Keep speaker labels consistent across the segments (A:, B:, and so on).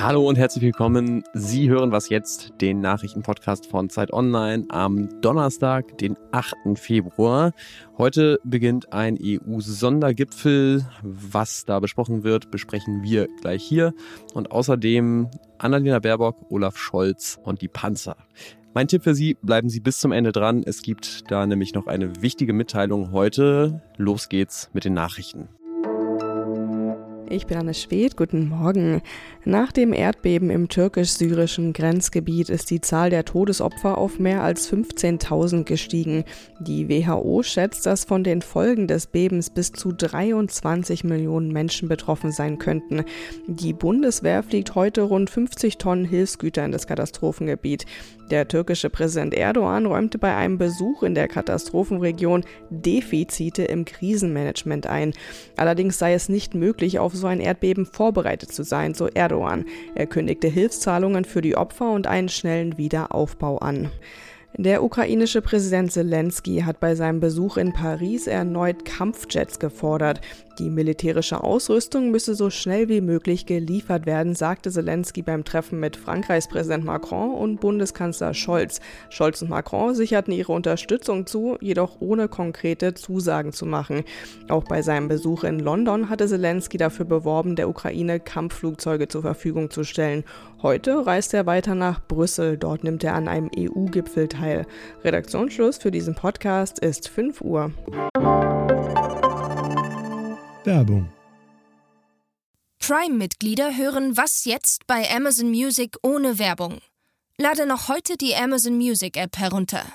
A: Hallo und herzlich willkommen. Sie hören was jetzt, den Nachrichtenpodcast von Zeit Online am Donnerstag, den 8. Februar. Heute beginnt ein EU-Sondergipfel. Was da besprochen wird, besprechen wir gleich hier. Und außerdem Annalena Baerbock, Olaf Scholz und die Panzer. Mein Tipp für Sie, bleiben Sie bis zum Ende dran. Es gibt da nämlich noch eine wichtige Mitteilung heute. Los geht's mit den Nachrichten.
B: Ich bin Anne Schwedt, guten Morgen. Nach dem Erdbeben im türkisch-syrischen Grenzgebiet ist die Zahl der Todesopfer auf mehr als 15.000 gestiegen. Die WHO schätzt, dass von den Folgen des Bebens bis zu 23 Millionen Menschen betroffen sein könnten. Die Bundeswehr fliegt heute rund 50 Tonnen Hilfsgüter in das Katastrophengebiet. Der türkische Präsident Erdogan räumte bei einem Besuch in der Katastrophenregion Defizite im Krisenmanagement ein. Allerdings sei es nicht möglich, auf so ein Erdbeben vorbereitet zu sein, so Erdogan. Er kündigte Hilfszahlungen für die Opfer und einen schnellen Wiederaufbau an. Der ukrainische Präsident Zelensky hat bei seinem Besuch in Paris erneut Kampfjets gefordert. Die militärische Ausrüstung müsse so schnell wie möglich geliefert werden, sagte Zelensky beim Treffen mit Frankreichs Präsident Macron und Bundeskanzler Scholz. Scholz und Macron sicherten ihre Unterstützung zu, jedoch ohne konkrete Zusagen zu machen. Auch bei seinem Besuch in London hatte Zelensky dafür beworben, der Ukraine Kampfflugzeuge zur Verfügung zu stellen. Heute reist er weiter nach Brüssel. Dort nimmt er an einem EU-Gipfel teil. Redaktionsschluss für diesen Podcast ist 5 Uhr.
C: Werbung.
D: Prime-Mitglieder hören Was jetzt bei Amazon Music ohne Werbung. Lade noch heute die Amazon Music App herunter.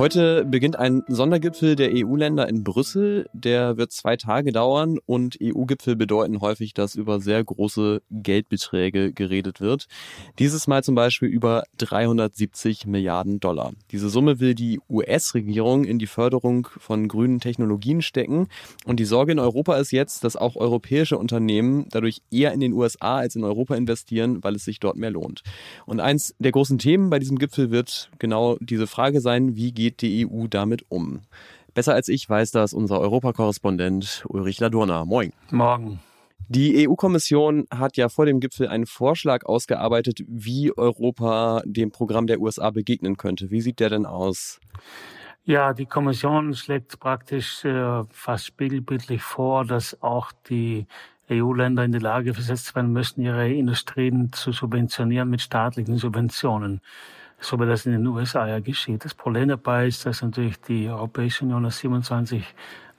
A: Heute beginnt ein Sondergipfel der EU-Länder in Brüssel. Der wird zwei Tage dauern und EU-Gipfel bedeuten häufig, dass über sehr große Geldbeträge geredet wird. Dieses Mal zum Beispiel über 370 Milliarden Dollar. Diese Summe will die US-Regierung in die Förderung von grünen Technologien stecken. Und die Sorge in Europa ist jetzt, dass auch europäische Unternehmen dadurch eher in den USA als in Europa investieren, weil es sich dort mehr lohnt. Und eins der großen Themen bei diesem Gipfel wird genau diese Frage sein, wie geht geht die EU damit um? Besser als ich weiß das unser Europakorrespondent Ulrich Ladurna. Moin.
E: Morgen.
A: Die EU-Kommission hat ja vor dem Gipfel einen Vorschlag ausgearbeitet, wie Europa dem Programm der USA begegnen könnte. Wie sieht der denn aus?
E: Ja, die Kommission schlägt praktisch äh, fast spiegelbildlich vor, dass auch die EU-Länder in die Lage versetzt werden müssen, ihre Industrien zu subventionieren mit staatlichen Subventionen so wie das in den USA ja geschieht. Das Problem dabei ist, dass natürlich die Europäische Union aus 27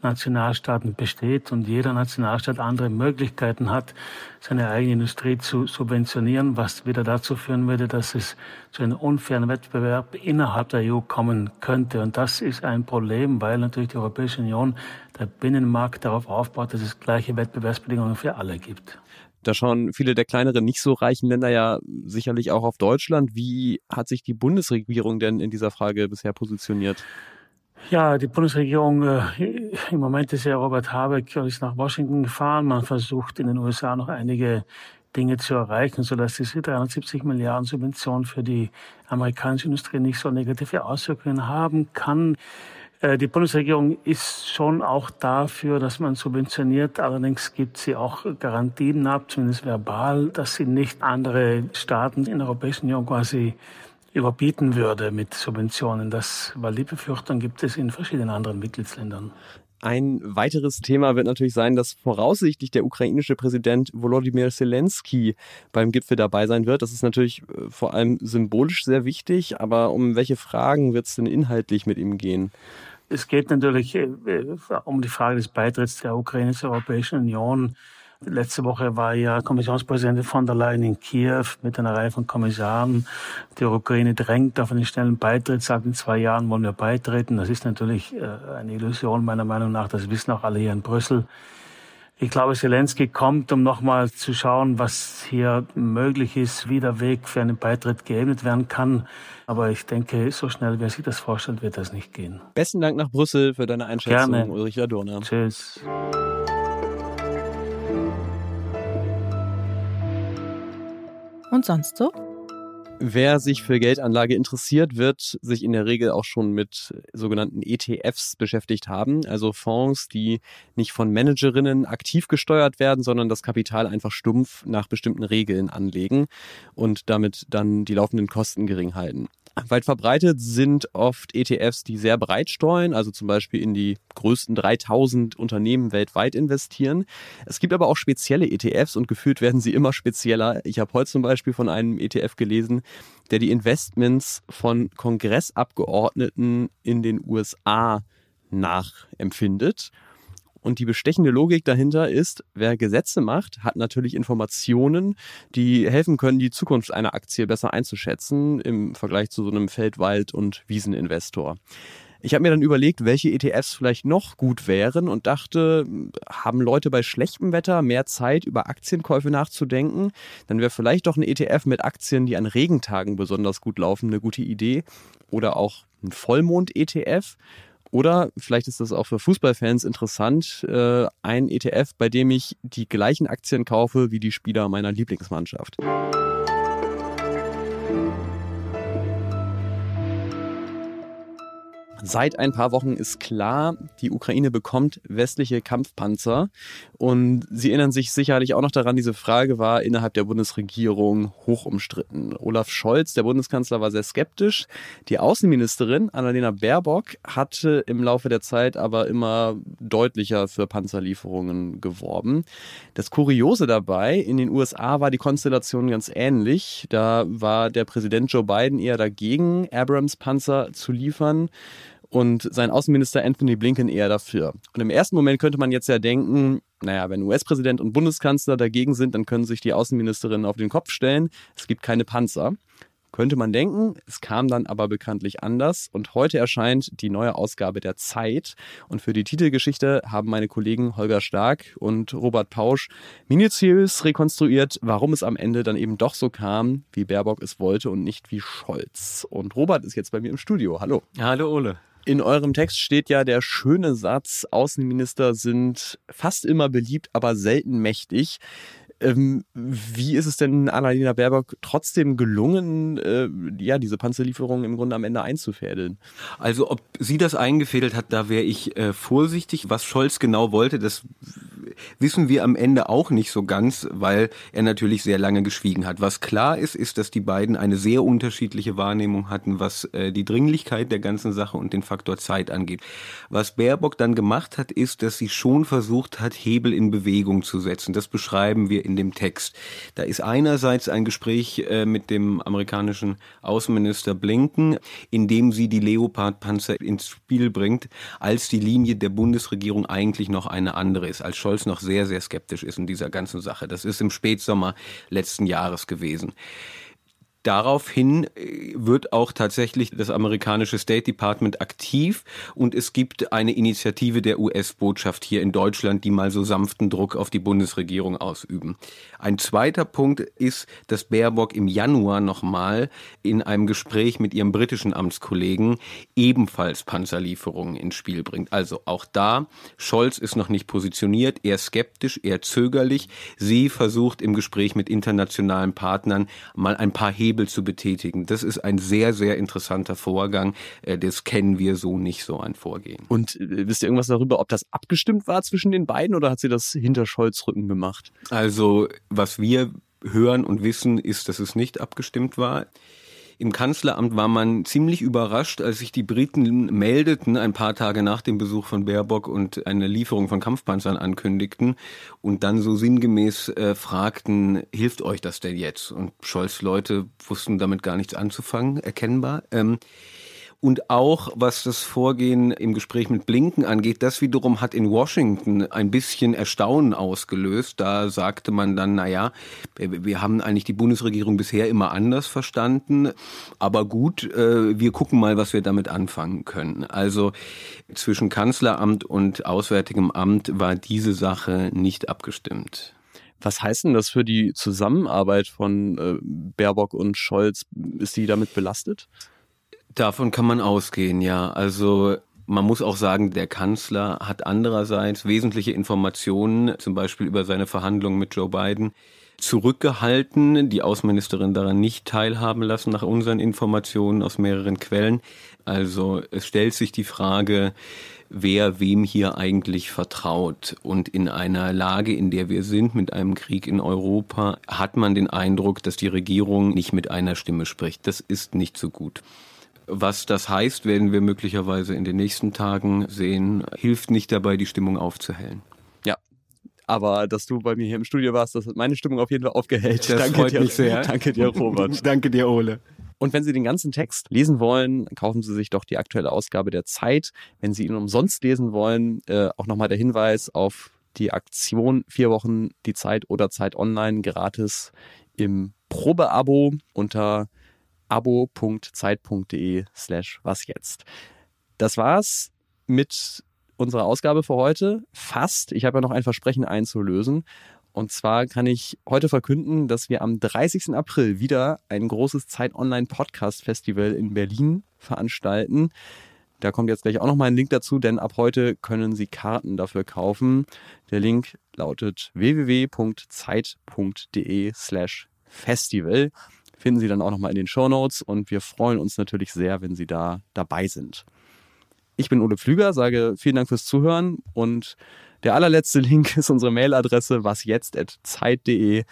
E: Nationalstaaten besteht und jeder Nationalstaat andere Möglichkeiten hat, seine eigene Industrie zu subventionieren, was wieder dazu führen würde, dass es zu einem unfairen Wettbewerb innerhalb der EU kommen könnte. Und das ist ein Problem, weil natürlich die Europäische Union, der Binnenmarkt darauf aufbaut, dass es gleiche Wettbewerbsbedingungen für alle gibt.
A: Da schauen viele der kleineren, nicht so reichen Länder ja sicherlich auch auf Deutschland. Wie hat sich die Bundesregierung denn in dieser Frage bisher positioniert?
E: Ja, die Bundesregierung, äh, im Moment ist ja Robert Habeck ist nach Washington gefahren. Man versucht in den USA noch einige Dinge zu erreichen, sodass diese 370 Milliarden Subventionen für die amerikanische Industrie nicht so negative Auswirkungen haben kann. Äh, die Bundesregierung ist schon auch dafür, dass man subventioniert. Allerdings gibt sie auch Garantien ab, zumindest verbal, dass sie nicht andere Staaten in der Europäischen Union quasi überbieten würde mit Subventionen. Das, weil die Befürchtung gibt es in verschiedenen anderen Mitgliedsländern.
A: Ein weiteres Thema wird natürlich sein, dass voraussichtlich der ukrainische Präsident Volodymyr Zelensky beim Gipfel dabei sein wird. Das ist natürlich äh, vor allem symbolisch sehr wichtig, aber um welche Fragen wird es denn inhaltlich mit ihm gehen?
E: Es geht natürlich äh, um die Frage des Beitritts der Ukraine zur Europäischen Union. Letzte Woche war ja Kommissionspräsidentin von der Leyen in Kiew mit einer Reihe von Kommissaren. Die Ukraine drängt auf einen schnellen Beitritt, sagt in zwei Jahren wollen wir beitreten. Das ist natürlich äh, eine Illusion meiner Meinung nach. Das wissen auch alle hier in Brüssel. Ich glaube, Zelensky kommt, um nochmal zu schauen, was hier möglich ist, wie der Weg für einen Beitritt geebnet werden kann. Aber ich denke, so schnell, wie er sich das vorstellt, wird das nicht gehen.
A: Besten Dank nach Brüssel für deine Einschätzung,
E: Gerne.
A: Ulrich Ladurner.
E: Tschüss.
F: Und sonst so?
A: Wer sich für Geldanlage interessiert, wird sich in der Regel auch schon mit sogenannten ETFs beschäftigt haben, also Fonds, die nicht von Managerinnen aktiv gesteuert werden, sondern das Kapital einfach stumpf nach bestimmten Regeln anlegen und damit dann die laufenden Kosten gering halten. Weit verbreitet sind oft ETFs, die sehr breit streuen, also zum Beispiel in die größten 3000 Unternehmen weltweit investieren. Es gibt aber auch spezielle ETFs und gefühlt werden sie immer spezieller. Ich habe heute zum Beispiel von einem ETF gelesen, der die Investments von Kongressabgeordneten in den USA nachempfindet. Und die bestechende Logik dahinter ist, wer Gesetze macht, hat natürlich Informationen, die helfen können, die Zukunft einer Aktie besser einzuschätzen im Vergleich zu so einem Feldwald- und Wieseninvestor. Ich habe mir dann überlegt, welche ETFs vielleicht noch gut wären und dachte, haben Leute bei schlechtem Wetter mehr Zeit, über Aktienkäufe nachzudenken? Dann wäre vielleicht doch ein ETF mit Aktien, die an Regentagen besonders gut laufen, eine gute Idee. Oder auch ein Vollmond-ETF. Oder vielleicht ist das auch für Fußballfans interessant, äh, ein ETF, bei dem ich die gleichen Aktien kaufe wie die Spieler meiner Lieblingsmannschaft. Seit ein paar Wochen ist klar, die Ukraine bekommt westliche Kampfpanzer. Und Sie erinnern sich sicherlich auch noch daran, diese Frage war innerhalb der Bundesregierung hoch umstritten. Olaf Scholz, der Bundeskanzler, war sehr skeptisch. Die Außenministerin Annalena Baerbock hatte im Laufe der Zeit aber immer deutlicher für Panzerlieferungen geworben. Das Kuriose dabei, in den USA war die Konstellation ganz ähnlich. Da war der Präsident Joe Biden eher dagegen, Abrams-Panzer zu liefern und sein Außenminister Anthony Blinken eher dafür. Und im ersten Moment könnte man jetzt ja denken, naja, wenn US-Präsident und Bundeskanzler dagegen sind, dann können sich die Außenministerinnen auf den Kopf stellen. Es gibt keine Panzer. Könnte man denken, es kam dann aber bekanntlich anders und heute erscheint die neue Ausgabe der Zeit und für die Titelgeschichte haben meine Kollegen Holger Stark und Robert Pausch minutiös rekonstruiert, warum es am Ende dann eben doch so kam, wie Baerbock es wollte und nicht wie Scholz. Und Robert ist jetzt bei mir im Studio. Hallo.
C: Hallo Ole.
A: In eurem Text steht ja der schöne Satz, Außenminister sind fast immer beliebt, aber selten mächtig. Ähm, wie ist es denn Annalena Baerbock trotzdem gelungen, äh, ja, diese Panzerlieferungen im Grunde am Ende einzufädeln?
C: Also ob sie das eingefädelt hat, da wäre ich äh, vorsichtig. Was Scholz genau wollte, das wissen wir am Ende auch nicht so ganz, weil er natürlich sehr lange geschwiegen hat. Was klar ist, ist, dass die beiden eine sehr unterschiedliche Wahrnehmung hatten, was äh, die Dringlichkeit der ganzen Sache und den Faktor Zeit angeht. Was Baerbock dann gemacht hat, ist, dass sie schon versucht hat, Hebel in Bewegung zu setzen. Das beschreiben wir in dem Text. Da ist einerseits ein Gespräch äh, mit dem amerikanischen Außenminister Blinken, in dem sie die Leopard-Panzer ins Spiel bringt, als die Linie der Bundesregierung eigentlich noch eine andere ist, als Scholz noch sehr, sehr skeptisch ist in dieser ganzen Sache. Das ist im Spätsommer letzten Jahres gewesen. Daraufhin äh, wird auch tatsächlich das amerikanische State Department aktiv und es gibt eine Initiative der US-Botschaft hier in Deutschland, die mal so sanften Druck auf die Bundesregierung ausüben. Ein zweiter Punkt ist, dass Baerbock im Januar nochmal in einem Gespräch mit ihrem britischen Amtskollegen ebenfalls Panzerlieferungen ins Spiel bringt. Also auch da, Scholz ist noch nicht positioniert, eher skeptisch, eher zögerlich. Sie versucht im Gespräch mit internationalen Partnern mal ein paar Hebel Hebel zu betätigen. Das ist ein sehr, sehr interessanter Vorgang. Äh, das kennen wir so nicht, so ein Vorgehen.
A: Und äh, wisst ihr irgendwas darüber, ob das abgestimmt war zwischen den beiden oder hat sie das hinter Scholz Rücken gemacht?
C: Also, was wir hören und wissen, ist, dass es nicht abgestimmt war. Im Kanzleramt war man ziemlich überrascht, als sich die Briten meldeten, ein paar Tage nach dem Besuch von Baerbock und eine Lieferung von Kampfpanzern ankündigten und dann so sinngemäß äh, fragten, hilft euch das denn jetzt? Und Scholz Leute wussten damit gar nichts anzufangen, erkennbar. Ähm, und auch was das Vorgehen im Gespräch mit Blinken angeht, das wiederum hat in Washington ein bisschen Erstaunen ausgelöst. Da sagte man dann, na ja, wir haben eigentlich die Bundesregierung bisher immer anders verstanden, aber gut, äh, wir gucken mal, was wir damit anfangen können. Also zwischen Kanzleramt und Auswärtigem Amt war diese Sache nicht abgestimmt.
A: Was heißt denn das für die Zusammenarbeit von äh, Baerbock und Scholz? Ist die damit belastet?
C: Davon kann man ausgehen, ja. Also man muss auch sagen, der Kanzler hat andererseits wesentliche Informationen, zum Beispiel über seine Verhandlungen mit Joe Biden, zurückgehalten, die Außenministerin daran nicht teilhaben lassen, nach unseren Informationen aus mehreren Quellen. Also es stellt sich die Frage, wer wem hier eigentlich vertraut. Und in einer Lage, in der wir sind, mit einem Krieg in Europa, hat man den Eindruck, dass die Regierung nicht mit einer Stimme spricht. Das ist nicht so gut. Was das heißt, werden wir möglicherweise in den nächsten Tagen sehen, hilft nicht dabei, die Stimmung aufzuhellen.
A: Ja, aber dass du bei mir hier im Studio warst, das hat meine Stimmung auf jeden Fall aufgehellt.
C: Das
A: danke
C: freut
A: dir,
C: mich sehr.
A: Danke dir, Robert.
C: danke dir, Ole.
A: Und wenn Sie den ganzen Text lesen wollen, kaufen Sie sich doch die aktuelle Ausgabe der Zeit. Wenn Sie ihn umsonst lesen wollen, äh, auch nochmal der Hinweis auf die Aktion vier Wochen die Zeit oder Zeit online gratis im Probeabo unter abo.zeit.de slash was jetzt. Das war's mit unserer Ausgabe für heute. Fast. Ich habe ja noch ein Versprechen einzulösen. Und zwar kann ich heute verkünden, dass wir am 30. April wieder ein großes Zeit Online Podcast Festival in Berlin veranstalten. Da kommt jetzt gleich auch nochmal ein Link dazu, denn ab heute können Sie Karten dafür kaufen. Der Link lautet www.zeit.de slash festival. Finden Sie dann auch nochmal in den Show Notes und wir freuen uns natürlich sehr, wenn Sie da dabei sind. Ich bin Ole Pflüger, sage vielen Dank fürs Zuhören und der allerletzte Link ist unsere Mailadresse wasjetzt.zeit.de.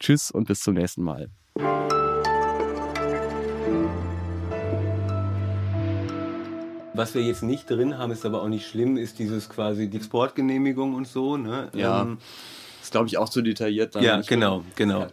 A: Tschüss und bis zum nächsten Mal.
C: Was wir jetzt nicht drin haben, ist aber auch nicht schlimm, ist dieses quasi die Exportgenehmigung und so. Ne?
A: Ja,
C: Ähm,
A: ist glaube ich auch zu detailliert. Dann.
C: ja genau, genau.
A: Ja.